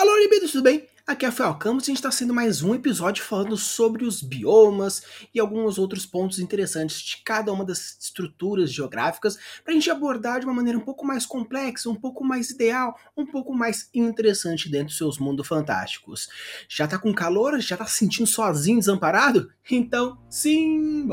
Alô, libidos, tudo bem? Aqui é a Fel Campos e a gente está sendo mais um episódio falando sobre os biomas e alguns outros pontos interessantes de cada uma das estruturas geográficas para a gente abordar de uma maneira um pouco mais complexa, um pouco mais ideal, um pouco mais interessante dentro dos seus mundos fantásticos. Já tá com calor? Já tá se sentindo sozinho, desamparado? Então, sim,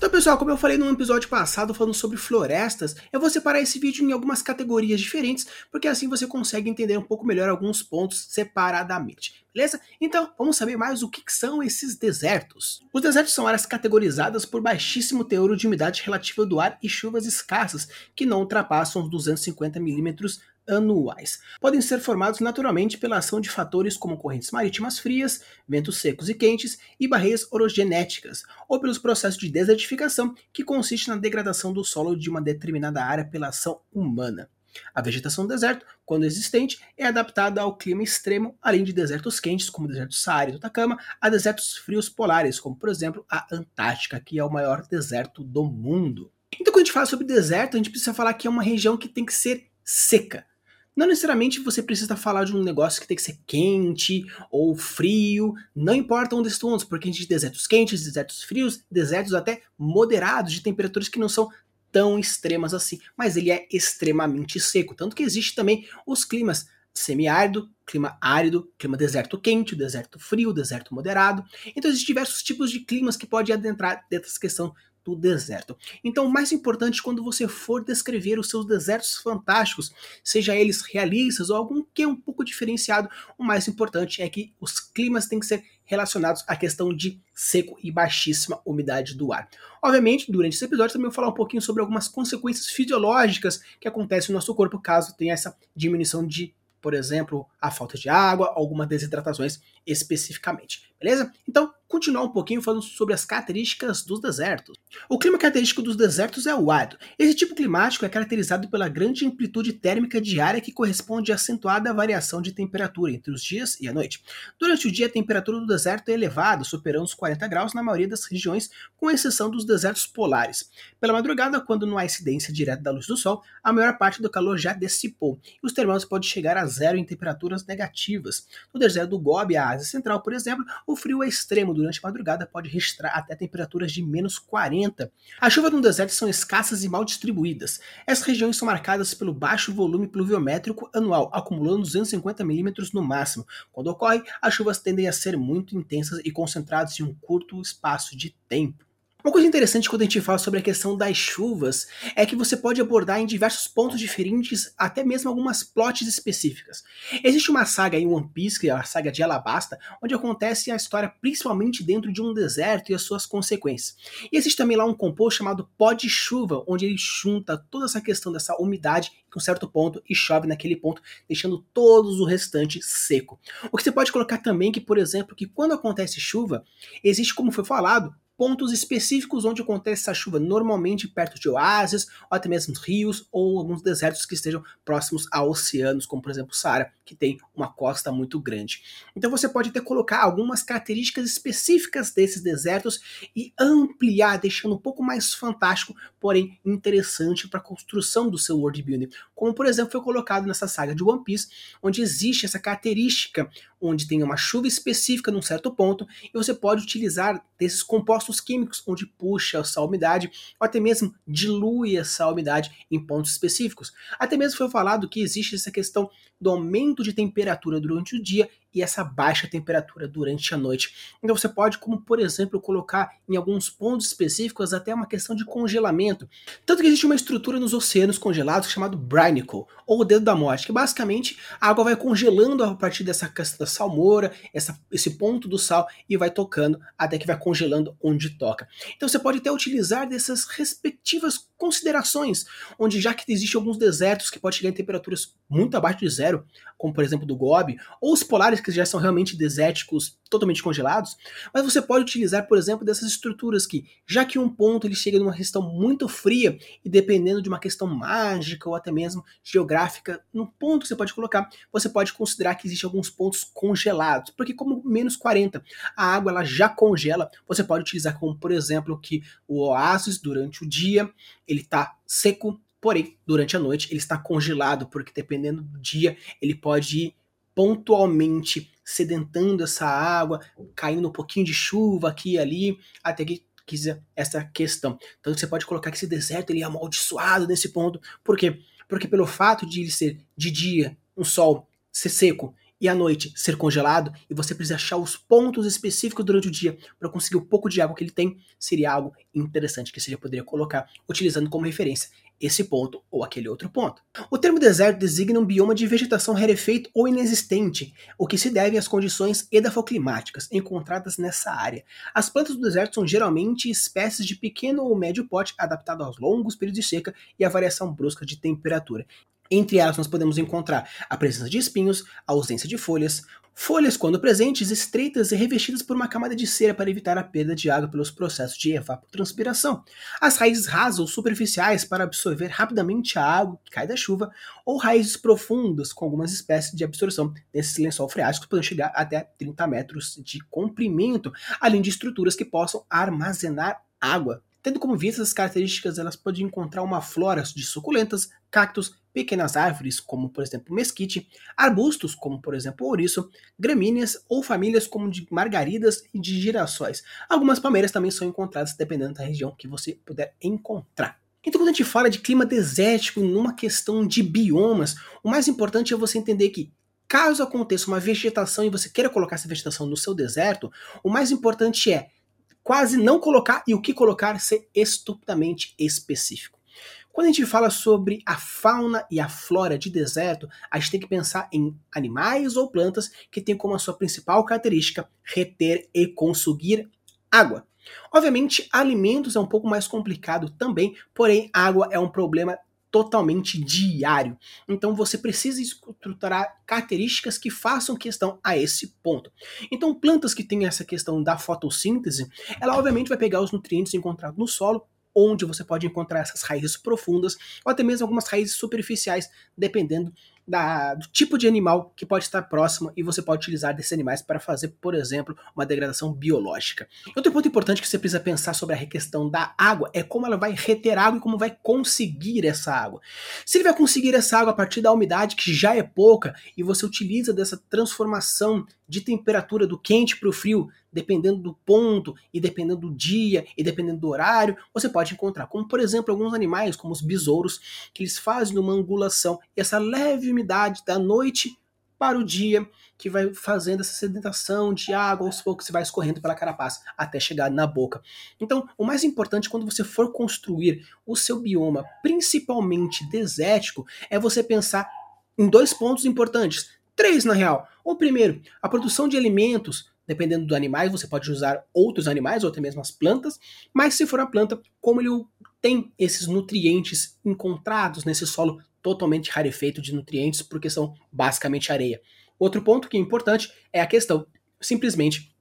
Então, pessoal, como eu falei no episódio passado falando sobre florestas, eu vou separar esse vídeo em algumas categorias diferentes, porque assim você consegue entender um pouco melhor alguns pontos separadamente. Beleza? Então, vamos saber mais o que são esses desertos. Os desertos são áreas categorizadas por baixíssimo teor de umidade relativa do ar e chuvas escassas, que não ultrapassam os 250 milímetros anuais. Podem ser formados naturalmente pela ação de fatores como correntes marítimas frias, ventos secos e quentes e barreiras orogenéticas, ou pelos processos de desertificação, que consiste na degradação do solo de uma determinada área pela ação humana. A vegetação do deserto, quando existente, é adaptada ao clima extremo, além de desertos quentes, como o deserto Saara e do Atacama, a desertos frios polares, como por exemplo a Antártica, que é o maior deserto do mundo. Então, quando a gente fala sobre deserto, a gente precisa falar que é uma região que tem que ser seca. Não necessariamente você precisa falar de um negócio que tem que ser quente ou frio, não importa onde estamos, porque a gente tem desertos quentes, desertos frios, desertos até moderados, de temperaturas que não são tão extremas assim, mas ele é extremamente seco. Tanto que existe também os climas semiárido, clima árido, clima deserto quente, deserto frio, deserto moderado. Então existem diversos tipos de climas que pode adentrar dessa questão do deserto. Então, o mais importante quando você for descrever os seus desertos fantásticos, seja eles realistas ou algum que é um pouco diferenciado, o mais importante é que os climas têm que ser relacionados à questão de seco e baixíssima umidade do ar. Obviamente, durante esse episódio também vou falar um pouquinho sobre algumas consequências fisiológicas que acontecem no nosso corpo caso tenha essa diminuição de por exemplo, a falta de água, algumas desidratações especificamente, beleza? Então, continuar um pouquinho falando sobre as características dos desertos. O clima característico dos desertos é o árido. Esse tipo climático é caracterizado pela grande amplitude térmica diária que corresponde à acentuada variação de temperatura entre os dias e a noite. Durante o dia, a temperatura do deserto é elevada, superando os 40 graus na maioria das regiões, com exceção dos desertos polares. Pela madrugada, quando não há incidência direta da luz do sol, a maior parte do calor já dissipou e os termômetros podem chegar a zero em temperaturas negativas. No deserto do Gobi, a Ásia Central, por exemplo, o frio é extremo durante a madrugada pode registrar até temperaturas de menos 40. As chuvas no deserto são escassas e mal distribuídas. Essas regiões são marcadas pelo baixo volume pluviométrico anual, acumulando 250 milímetros no máximo. Quando ocorre, as chuvas tendem a ser muito intensas e concentradas em um curto espaço de tempo. Uma coisa interessante quando a gente fala sobre a questão das chuvas é que você pode abordar em diversos pontos diferentes, até mesmo algumas plots específicas. Existe uma saga em One Piece, que é a saga de Alabasta, onde acontece a história principalmente dentro de um deserto e as suas consequências. E existe também lá um composto chamado pó de chuva, onde ele junta toda essa questão dessa umidade em um certo ponto e chove naquele ponto, deixando todos o restante seco. O que você pode colocar também que, por exemplo, que quando acontece chuva, existe, como foi falado, pontos específicos onde acontece essa chuva, normalmente perto de oásis, ou até mesmo rios, ou alguns desertos que estejam próximos a oceanos, como por exemplo o Saara, que tem uma costa muito grande. Então você pode até colocar algumas características específicas desses desertos e ampliar, deixando um pouco mais fantástico, porém interessante para a construção do seu world building. Como por exemplo foi colocado nessa saga de One Piece, onde existe essa característica onde tem uma chuva específica num certo ponto e você pode utilizar desses compostos químicos onde puxa essa umidade ou até mesmo dilui essa umidade em pontos específicos. Até mesmo foi falado que existe essa questão do aumento de temperatura durante o dia e essa baixa temperatura durante a noite. Então você pode, como por exemplo, colocar em alguns pontos específicos até uma questão de congelamento. Tanto que existe uma estrutura nos oceanos congelados chamado Brinicle, ou o dedo da morte, que basicamente a água vai congelando a partir dessa questão da salmoura, essa, esse ponto do sal, e vai tocando até que vai congelando onde toca. Então você pode até utilizar dessas respectivas considerações, onde já que existem alguns desertos que podem chegar em temperaturas muito abaixo de zero, como por exemplo do Gobi, ou os polares que já são realmente desérticos, totalmente congelados, mas você pode utilizar, por exemplo, dessas estruturas que, já que um ponto ele chega numa questão muito fria e dependendo de uma questão mágica ou até mesmo geográfica, no ponto que você pode colocar, você pode considerar que existem alguns pontos congelados, porque como menos 40, a água ela já congela, você pode utilizar como, por exemplo, que o oásis durante o dia, ele está seco, porém, durante a noite ele está congelado, porque dependendo do dia, ele pode ir pontualmente sedentando essa água, caindo um pouquinho de chuva aqui e ali, até que quiser essa questão. Então você pode colocar que esse deserto ele é amaldiçoado nesse ponto. Por quê? Porque pelo fato de ele ser de dia, um sol ser seco e à noite ser congelado, e você precisa achar os pontos específicos durante o dia para conseguir o pouco de água que ele tem, seria algo interessante que você já poderia colocar utilizando como referência esse ponto ou aquele outro ponto. O termo deserto designa um bioma de vegetação rarefeito ou inexistente, o que se deve às condições edafoclimáticas encontradas nessa área. As plantas do deserto são geralmente espécies de pequeno ou médio porte adaptado aos longos períodos de seca e à variação brusca de temperatura. Entre elas, nós podemos encontrar a presença de espinhos, a ausência de folhas, folhas, quando presentes, estreitas e revestidas por uma camada de cera para evitar a perda de água pelos processos de evapotranspiração, as raízes rasas ou superficiais para absorver rapidamente a água que cai da chuva, ou raízes profundas com algumas espécies de absorção desse lençol freático podem chegar até 30 metros de comprimento, além de estruturas que possam armazenar água. Tendo como vista essas características, elas podem encontrar uma flora de suculentas, cactos, pequenas árvores, como por exemplo mesquite, arbustos, como por exemplo ouriço, gramíneas ou famílias como de margaridas e de girassóis. Algumas palmeiras também são encontradas dependendo da região que você puder encontrar. Então, quando a gente fala de clima desértico numa questão de biomas, o mais importante é você entender que caso aconteça uma vegetação e você queira colocar essa vegetação no seu deserto, o mais importante é quase não colocar e o que colocar ser estupidamente específico. Quando a gente fala sobre a fauna e a flora de deserto, a gente tem que pensar em animais ou plantas que têm como a sua principal característica reter e consumir água. Obviamente, alimentos é um pouco mais complicado também, porém, água é um problema totalmente diário. Então você precisa estruturar características que façam questão a esse ponto. Então plantas que têm essa questão da fotossíntese, ela obviamente vai pegar os nutrientes encontrados no solo onde você pode encontrar essas raízes profundas ou até mesmo algumas raízes superficiais, dependendo da, do tipo de animal que pode estar próximo e você pode utilizar desses animais para fazer, por exemplo, uma degradação biológica. Outro ponto importante que você precisa pensar sobre a questão da água é como ela vai reter água e como vai conseguir essa água. Se ele vai conseguir essa água a partir da umidade, que já é pouca, e você utiliza dessa transformação de temperatura do quente para o frio, dependendo do ponto e dependendo do dia e dependendo do horário, você pode encontrar, como por exemplo alguns animais, como os besouros, que eles fazem uma angulação, essa leve umidade da noite para o dia, que vai fazendo essa sedentação de água aos poucos se vai escorrendo pela carapaça até chegar na boca. Então, o mais importante quando você for construir o seu bioma, principalmente desértico, é você pensar em dois pontos importantes. Três, na real. O primeiro, a produção de alimentos. Dependendo do animais, você pode usar outros animais ou até mesmo as plantas, mas se for a planta, como ele tem esses nutrientes encontrados nesse solo totalmente rarefeito de nutrientes, porque são basicamente areia. Outro ponto que é importante é a questão simplesmente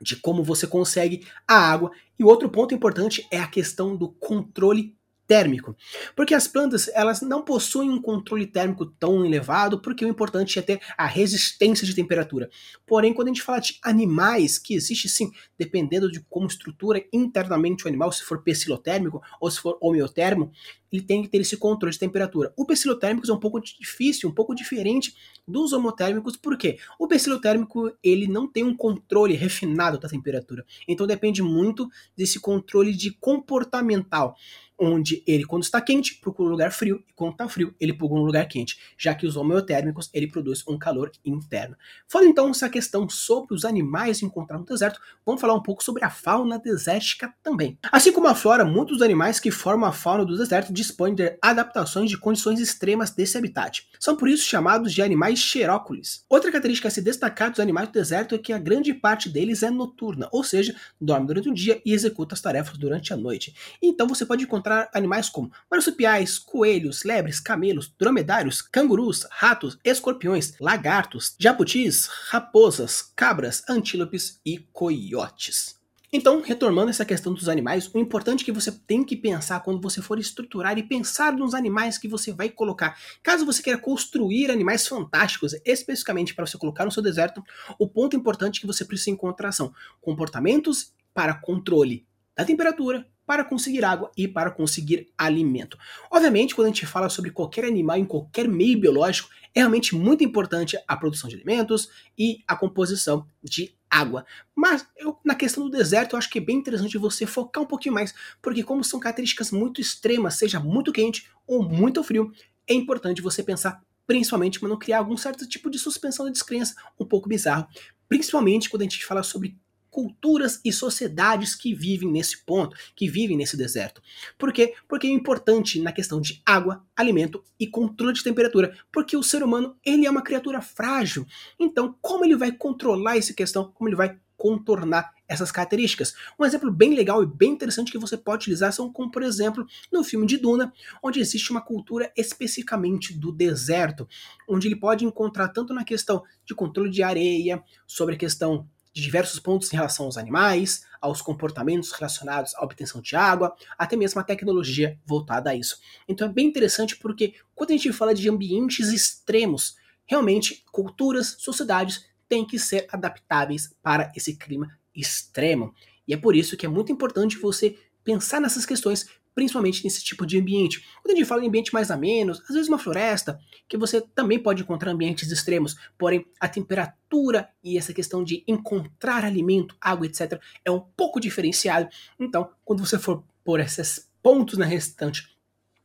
de como você consegue a água. E outro ponto importante é a questão do controle térmico. Porque as plantas, elas não possuem um controle térmico tão elevado, porque o importante é ter a resistência de temperatura. Porém, quando a gente fala de animais, que existe sim, dependendo de como estrutura internamente o animal, se for psilotérmico ou se for homeotérmico, ele tem que ter esse controle de temperatura. O psilotérmico é um pouco difícil, um pouco diferente dos homotérmicos, porque o psilotérmico ele não tem um controle refinado da temperatura. Então depende muito desse controle de comportamental onde ele, quando está quente, procura um lugar frio, e quando está frio, ele procura um lugar quente, já que os homeotérmicos, ele produz um calor interno. Falando então essa questão sobre os animais encontrados no deserto, vamos falar um pouco sobre a fauna desértica também. Assim como a flora, muitos dos animais que formam a fauna do deserto dispõem de adaptações de condições extremas desse habitat. São por isso chamados de animais xeróculos. Outra característica a se destacar dos animais do deserto é que a grande parte deles é noturna, ou seja, dorme durante o dia e executa as tarefas durante a noite. Então você pode encontrar encontrar animais como marsupiais, coelhos, lebres, camelos, dromedários, cangurus, ratos, escorpiões, lagartos, jabutis, raposas, cabras, antílopes e coiotes. Então, retomando essa questão dos animais, o importante que você tem que pensar quando você for estruturar e pensar nos animais que você vai colocar. Caso você queira construir animais fantásticos, especificamente para você colocar no seu deserto, o ponto importante que você precisa encontrar são comportamentos para controle da temperatura, para conseguir água e para conseguir alimento. Obviamente, quando a gente fala sobre qualquer animal em qualquer meio biológico, é realmente muito importante a produção de alimentos e a composição de água. Mas eu, na questão do deserto, eu acho que é bem interessante você focar um pouquinho mais, porque como são características muito extremas, seja muito quente ou muito frio, é importante você pensar principalmente para não criar algum certo tipo de suspensão de descrença um pouco bizarro, principalmente quando a gente fala sobre culturas e sociedades que vivem nesse ponto, que vivem nesse deserto. Por quê? Porque é importante na questão de água, alimento e controle de temperatura, porque o ser humano, ele é uma criatura frágil. Então, como ele vai controlar essa questão? Como ele vai contornar essas características. Um exemplo bem legal e bem interessante que você pode utilizar são como, por exemplo, no filme de Duna, onde existe uma cultura especificamente do deserto, onde ele pode encontrar tanto na questão de controle de areia, sobre a questão de diversos pontos em relação aos animais, aos comportamentos relacionados à obtenção de água, até mesmo a tecnologia voltada a isso. Então é bem interessante porque quando a gente fala de ambientes extremos, realmente culturas, sociedades têm que ser adaptáveis para esse clima extremo. E é por isso que é muito importante você pensar nessas questões principalmente nesse tipo de ambiente. Quando a gente fala em ambiente mais a menos, às vezes uma floresta, que você também pode encontrar ambientes extremos, porém a temperatura e essa questão de encontrar alimento, água, etc., é um pouco diferenciado. Então, quando você for por esses pontos na restante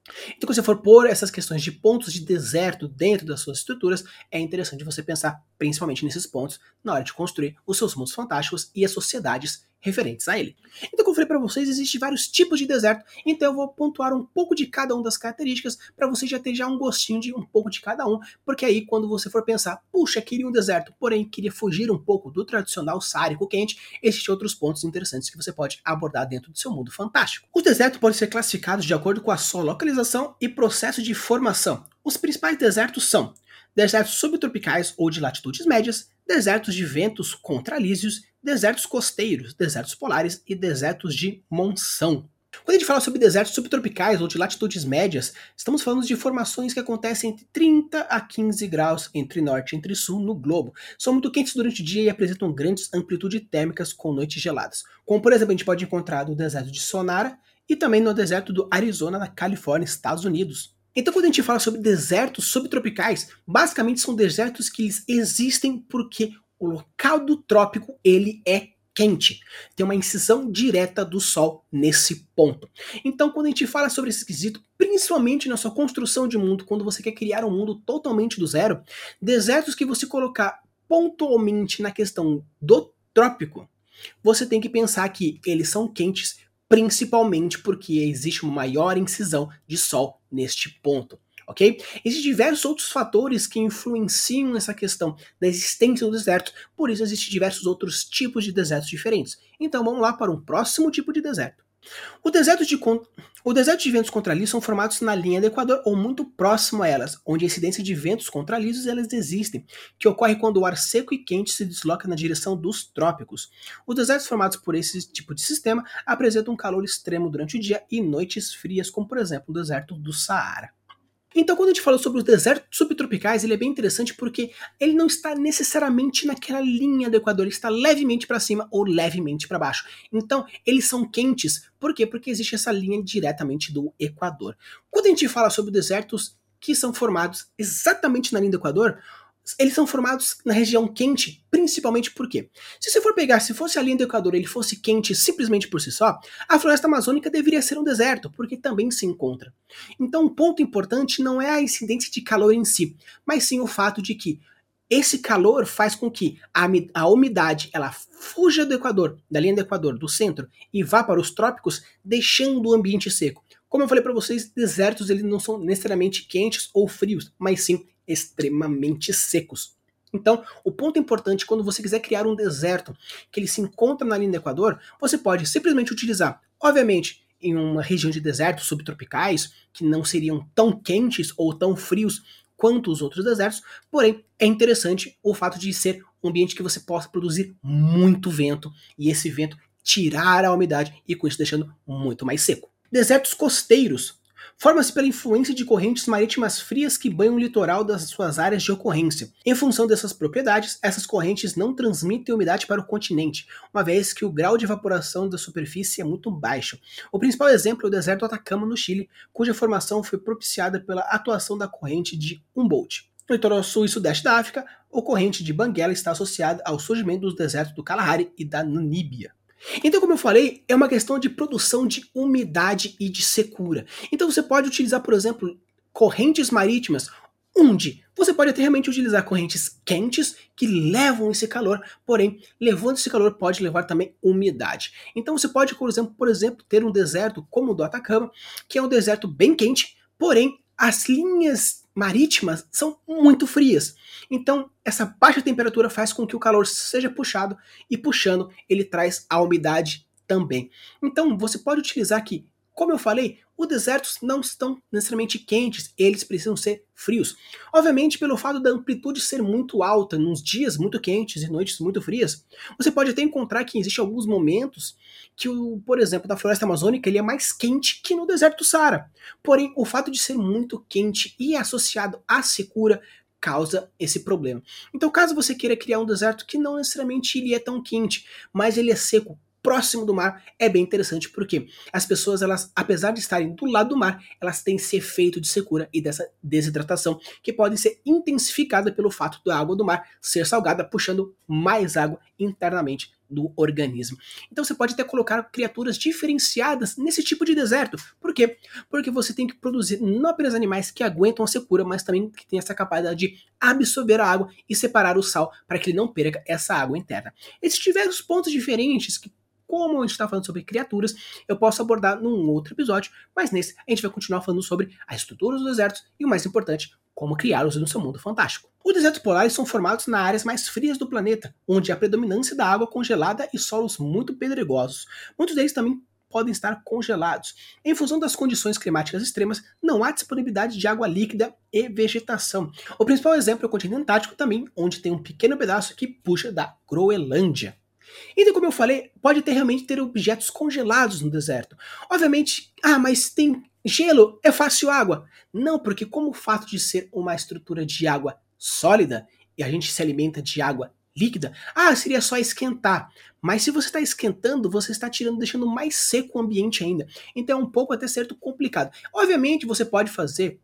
então, quando você for pôr essas questões de pontos de deserto dentro das suas estruturas, é interessante você pensar principalmente nesses pontos na hora de construir os seus mundos fantásticos e as sociedades referentes a ele. Então, como eu falei para vocês, existem vários tipos de deserto, então eu vou pontuar um pouco de cada uma das características para você já ter já um gostinho de um pouco de cada um, porque aí quando você for pensar, puxa, queria um deserto, porém queria fugir um pouco do tradicional sárico quente, existem outros pontos interessantes que você pode abordar dentro do seu mundo fantástico. Os desertos podem ser classificados de acordo com a sua localização e processo de formação. Os principais desertos são desertos subtropicais ou de latitudes médias, desertos de ventos contralísios, desertos costeiros, desertos polares e desertos de monção. Quando a gente fala sobre desertos subtropicais ou de latitudes médias, estamos falando de formações que acontecem entre 30 a 15 graus entre norte e entre sul no globo. São muito quentes durante o dia e apresentam grandes amplitudes térmicas com noites geladas. Como por exemplo a gente pode encontrar no deserto de Sonara e também no deserto do Arizona, na Califórnia, Estados Unidos. Então, quando a gente fala sobre desertos subtropicais, basicamente são desertos que eles existem porque o local do trópico ele é quente. Tem uma incisão direta do Sol nesse ponto. Então, quando a gente fala sobre esse quesito, principalmente na sua construção de mundo, quando você quer criar um mundo totalmente do zero, desertos que você colocar pontualmente na questão do trópico, você tem que pensar que eles são quentes principalmente porque existe uma maior incisão de Sol neste ponto. Ok? Existem diversos outros fatores que influenciam nessa questão da existência do deserto, por isso existem diversos outros tipos de desertos diferentes. Então vamos lá para um próximo tipo de deserto. O deserto de, o deserto de ventos contralisos são formados na linha do Equador ou muito próximo a elas, onde a incidência de ventos contralisos elas existem, que ocorre quando o ar seco e quente se desloca na direção dos trópicos. Os desertos formados por esse tipo de sistema apresentam um calor extremo durante o dia e noites frias, como por exemplo o deserto do Saara. Então, quando a gente fala sobre os desertos subtropicais, ele é bem interessante porque ele não está necessariamente naquela linha do Equador, ele está levemente para cima ou levemente para baixo. Então, eles são quentes. Por quê? Porque existe essa linha diretamente do Equador. Quando a gente fala sobre desertos que são formados exatamente na linha do Equador, eles são formados na região quente, principalmente porque, se você for pegar, se fosse a linha do Equador ele fosse quente simplesmente por si só, a floresta amazônica deveria ser um deserto, porque também se encontra. Então, um ponto importante não é a incidência de calor em si, mas sim o fato de que esse calor faz com que a, a umidade ela fuja do Equador, da linha do Equador, do centro, e vá para os trópicos, deixando o ambiente seco. Como eu falei para vocês, desertos eles não são necessariamente quentes ou frios, mas sim extremamente secos. Então, o ponto importante quando você quiser criar um deserto que ele se encontra na linha do Equador, você pode simplesmente utilizar, obviamente, em uma região de desertos subtropicais, que não seriam tão quentes ou tão frios quanto os outros desertos, porém é interessante o fato de ser um ambiente que você possa produzir muito vento e esse vento tirar a umidade e com isso deixando muito mais seco. Desertos costeiros forma-se pela influência de correntes marítimas frias que banham o litoral das suas áreas de ocorrência. Em função dessas propriedades, essas correntes não transmitem umidade para o continente, uma vez que o grau de evaporação da superfície é muito baixo. O principal exemplo é o deserto do Atacama, no Chile, cuja formação foi propiciada pela atuação da corrente de Humboldt. No litoral sul e sudeste da África, a corrente de Banguela está associada ao surgimento dos desertos do Kalahari e da Namíbia. Então, como eu falei, é uma questão de produção de umidade e de secura. Então, você pode utilizar, por exemplo, correntes marítimas, onde você pode até realmente utilizar correntes quentes que levam esse calor, porém, levando esse calor pode levar também umidade. Então, você pode, por exemplo, por exemplo, ter um deserto como o do Atacama, que é um deserto bem quente, porém, as linhas marítimas são muito frias. Então, essa baixa temperatura faz com que o calor seja puxado e puxando, ele traz a umidade também. Então, você pode utilizar aqui como eu falei, os desertos não estão necessariamente quentes, eles precisam ser frios. Obviamente, pelo fato da amplitude ser muito alta, nos dias muito quentes e noites muito frias, você pode até encontrar que existem alguns momentos que, o, por exemplo, da floresta amazônica ele é mais quente que no deserto do Saara. Porém, o fato de ser muito quente e associado à secura causa esse problema. Então, caso você queira criar um deserto que não necessariamente ele é tão quente, mas ele é seco, próximo do mar é bem interessante porque as pessoas, elas, apesar de estarem do lado do mar, elas têm esse efeito de secura e dessa desidratação que pode ser intensificada pelo fato da água do mar ser salgada, puxando mais água internamente do organismo. Então você pode até colocar criaturas diferenciadas nesse tipo de deserto. Por quê? Porque você tem que produzir não apenas animais que aguentam a secura, mas também que têm essa capacidade de absorver a água e separar o sal para que ele não perca essa água interna. Esses diversos pontos diferentes que como a gente está falando sobre criaturas, eu posso abordar num outro episódio, mas nesse a gente vai continuar falando sobre a estrutura dos desertos e o mais importante, como criá-los no seu mundo fantástico. Os desertos polares são formados nas áreas mais frias do planeta, onde há predominância da água congelada e solos muito pedregosos. Muitos deles também podem estar congelados. Em função das condições climáticas extremas, não há disponibilidade de água líquida e vegetação. O principal exemplo é o continente antártico também, onde tem um pequeno pedaço que puxa da Groenlândia. Então, como eu falei, pode ter realmente ter objetos congelados no deserto. Obviamente, ah, mas tem gelo, é fácil água. Não, porque como o fato de ser uma estrutura de água sólida e a gente se alimenta de água líquida, ah, seria só esquentar. Mas se você está esquentando, você está tirando, deixando mais seco o ambiente ainda. Então é um pouco até certo complicado. Obviamente você pode fazer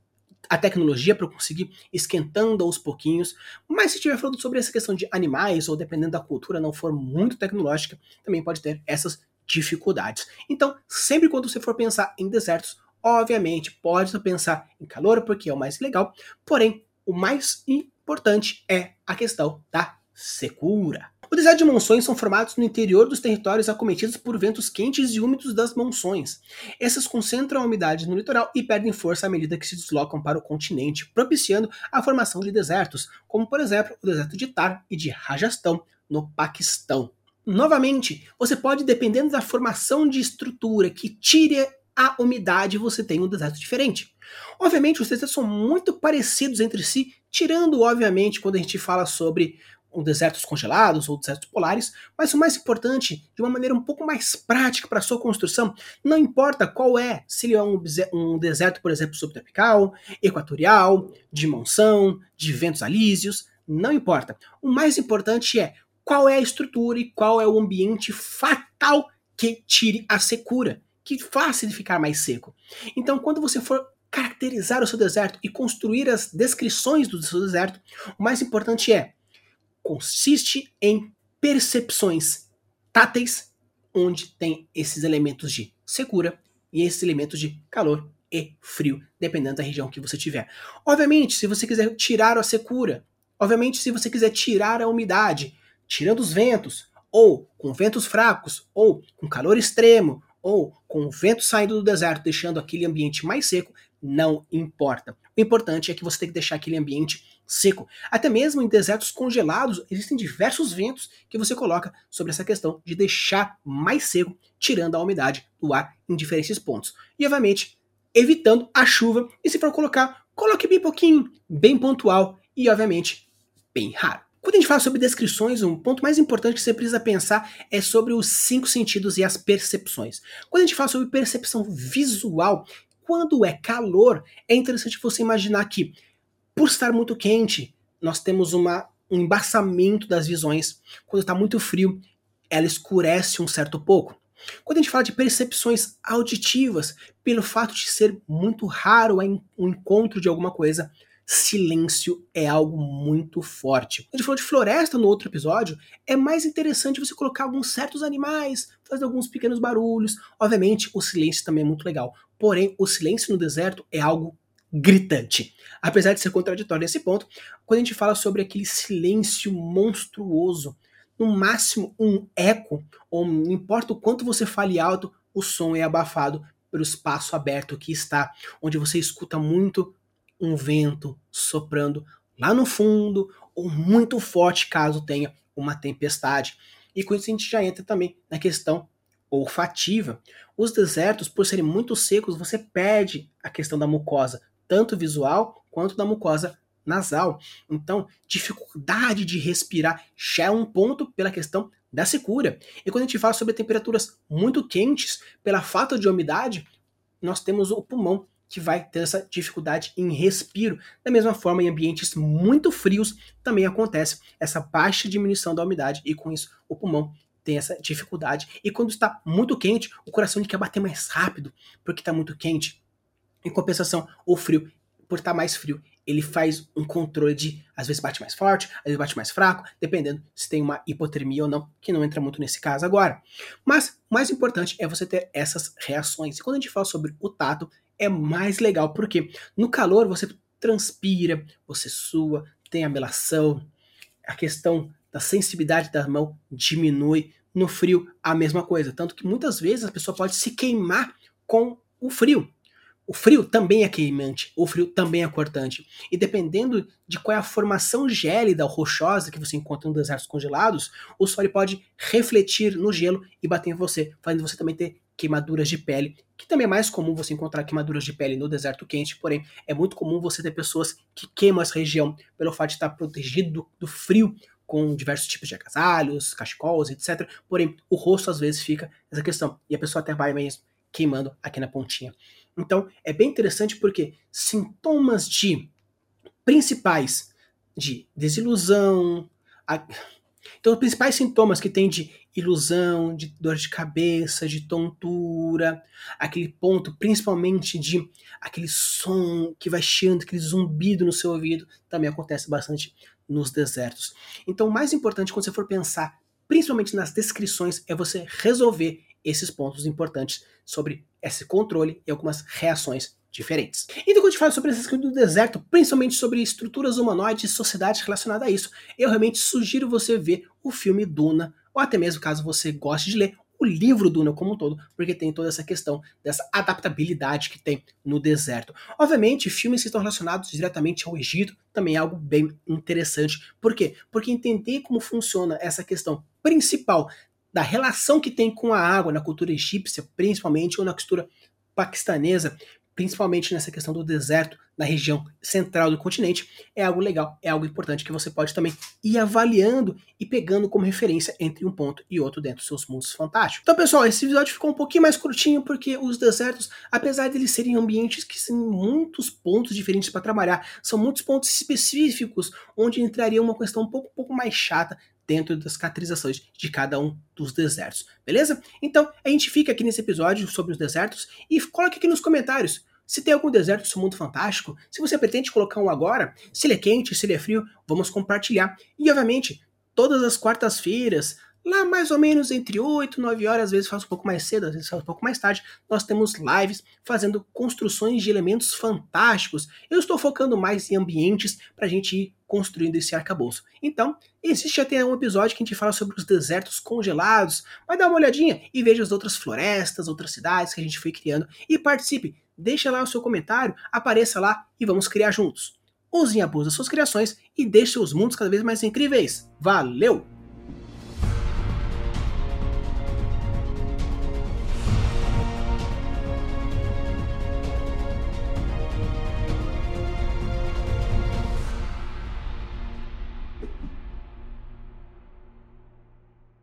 a tecnologia para conseguir esquentando aos pouquinhos. Mas se estiver falando sobre essa questão de animais, ou dependendo da cultura, não for muito tecnológica, também pode ter essas dificuldades. Então, sempre quando você for pensar em desertos, obviamente pode pensar em calor, porque é o mais legal, porém, o mais importante é a questão da secura. O deserto de monções são formados no interior dos territórios acometidos por ventos quentes e úmidos das monções. Essas concentram a umidade no litoral e perdem força à medida que se deslocam para o continente, propiciando a formação de desertos, como por exemplo o deserto de Tar e de Rajastão, no Paquistão. Novamente, você pode, dependendo da formação de estrutura que tire a umidade, você tem um deserto diferente. Obviamente, os desertos são muito parecidos entre si, tirando, obviamente, quando a gente fala sobre ou desertos congelados ou desertos polares, mas o mais importante, de uma maneira um pouco mais prática para sua construção, não importa qual é, se ele é um, um deserto, por exemplo, subtropical, equatorial, de monção, de ventos alísios, não importa. O mais importante é qual é a estrutura e qual é o ambiente fatal que tire a secura, que faça ele ficar mais seco. Então, quando você for caracterizar o seu deserto e construir as descrições do seu deserto, o mais importante é consiste em percepções táteis, onde tem esses elementos de secura e esses elementos de calor e frio, dependendo da região que você tiver. Obviamente, se você quiser tirar a secura, obviamente, se você quiser tirar a umidade, tirando os ventos, ou com ventos fracos, ou com calor extremo, ou com o vento saindo do deserto, deixando aquele ambiente mais seco, não importa. O importante é que você tem que deixar aquele ambiente seco. Até mesmo em desertos congelados, existem diversos ventos que você coloca sobre essa questão de deixar mais seco, tirando a umidade do ar em diferentes pontos. E, obviamente, evitando a chuva. E se for colocar, coloque bem pouquinho, bem pontual e, obviamente, bem raro. Quando a gente fala sobre descrições, um ponto mais importante que você precisa pensar é sobre os cinco sentidos e as percepções. Quando a gente fala sobre percepção visual, quando é calor, é interessante você imaginar que, por estar muito quente, nós temos uma, um embaçamento das visões. Quando está muito frio, ela escurece um certo pouco. Quando a gente fala de percepções auditivas, pelo fato de ser muito raro o encontro de alguma coisa, silêncio é algo muito forte. A gente falou de floresta no outro episódio, é mais interessante você colocar alguns certos animais, fazer alguns pequenos barulhos. Obviamente, o silêncio também é muito legal. Porém, o silêncio no deserto é algo gritante. Apesar de ser contraditório nesse ponto, quando a gente fala sobre aquele silêncio monstruoso, no máximo um eco, ou não importa o quanto você fale alto, o som é abafado pelo espaço aberto que está, onde você escuta muito um vento soprando lá no fundo, ou muito forte caso tenha uma tempestade. E com isso a gente já entra também na questão olfativa. Os desertos, por serem muito secos, você perde a questão da mucosa, tanto visual quanto da mucosa nasal. Então, dificuldade de respirar já é um ponto pela questão da secura. E quando a gente fala sobre temperaturas muito quentes, pela falta de umidade, nós temos o pulmão que vai ter essa dificuldade em respiro. Da mesma forma, em ambientes muito frios também acontece essa baixa diminuição da umidade e com isso o pulmão tem essa dificuldade. E quando está muito quente, o coração quer bater mais rápido porque está muito quente. Em compensação, o frio, por estar tá mais frio, ele faz um controle de, às vezes bate mais forte, às vezes bate mais fraco, dependendo se tem uma hipotermia ou não, que não entra muito nesse caso agora. Mas o mais importante é você ter essas reações. E quando a gente fala sobre o tato, é mais legal, porque no calor você transpira, você sua, tem a melação, a questão da sensibilidade da mão diminui. No frio, a mesma coisa. Tanto que muitas vezes a pessoa pode se queimar com o frio. O frio também é queimante, o frio também é cortante. E dependendo de qual é a formação gélida ou rochosa que você encontra em desertos congelados, o sol pode refletir no gelo e bater em você, fazendo você também ter queimaduras de pele, que também é mais comum você encontrar queimaduras de pele no deserto quente, porém é muito comum você ter pessoas que queimam essa região pelo fato de estar protegido do, do frio com diversos tipos de agasalhos, cachecols, etc. Porém, o rosto às vezes fica essa questão e a pessoa até vai mesmo queimando aqui na pontinha. Então, é bem interessante porque sintomas de principais de desilusão, a, então os principais sintomas que tem de ilusão, de dor de cabeça, de tontura, aquele ponto principalmente de aquele som que vai chiando, aquele zumbido no seu ouvido, também acontece bastante nos desertos. Então, o mais importante quando você for pensar, principalmente nas descrições, é você resolver esses pontos importantes sobre esse controle e algumas reações diferentes. Então, quando a gente fala sobre essas questões do deserto, principalmente sobre estruturas humanoides e sociedades relacionadas a isso, eu realmente sugiro você ver o filme Duna, ou até mesmo caso você goste de ler, o livro Duna como um todo, porque tem toda essa questão dessa adaptabilidade que tem no deserto. Obviamente, filmes que estão relacionados diretamente ao Egito também é algo bem interessante. Por quê? Porque entender como funciona essa questão principal da relação que tem com a água na cultura egípcia, principalmente, ou na cultura paquistanesa, principalmente nessa questão do deserto na região central do continente, é algo legal, é algo importante que você pode também ir avaliando e pegando como referência entre um ponto e outro dentro dos seus mundos fantásticos. Então, pessoal, esse episódio ficou um pouquinho mais curtinho porque os desertos, apesar de eles serem ambientes que têm muitos pontos diferentes para trabalhar, são muitos pontos específicos onde entraria uma questão um pouco, um pouco mais chata dentro das caracterizações de cada um dos desertos, beleza? Então, a gente fica aqui nesse episódio sobre os desertos e coloque aqui nos comentários se tem algum deserto no seu mundo fantástico, se você pretende colocar um agora, se ele é quente, se ele é frio, vamos compartilhar. E, obviamente, todas as quartas-feiras, lá mais ou menos entre 8 e 9 horas, às vezes faz um pouco mais cedo, às vezes faz um pouco mais tarde, nós temos lives fazendo construções de elementos fantásticos. Eu estou focando mais em ambientes para a gente ir construindo esse arcabouço. Então, existe até um episódio que a gente fala sobre os desertos congelados. Vai dar uma olhadinha e veja as outras florestas, outras cidades que a gente foi criando e participe. Deixa lá o seu comentário, apareça lá e vamos criar juntos. use e abuse das suas criações e deixe os mundos cada vez mais incríveis. Valeu!